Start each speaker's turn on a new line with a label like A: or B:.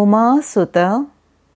A: Uma Sutta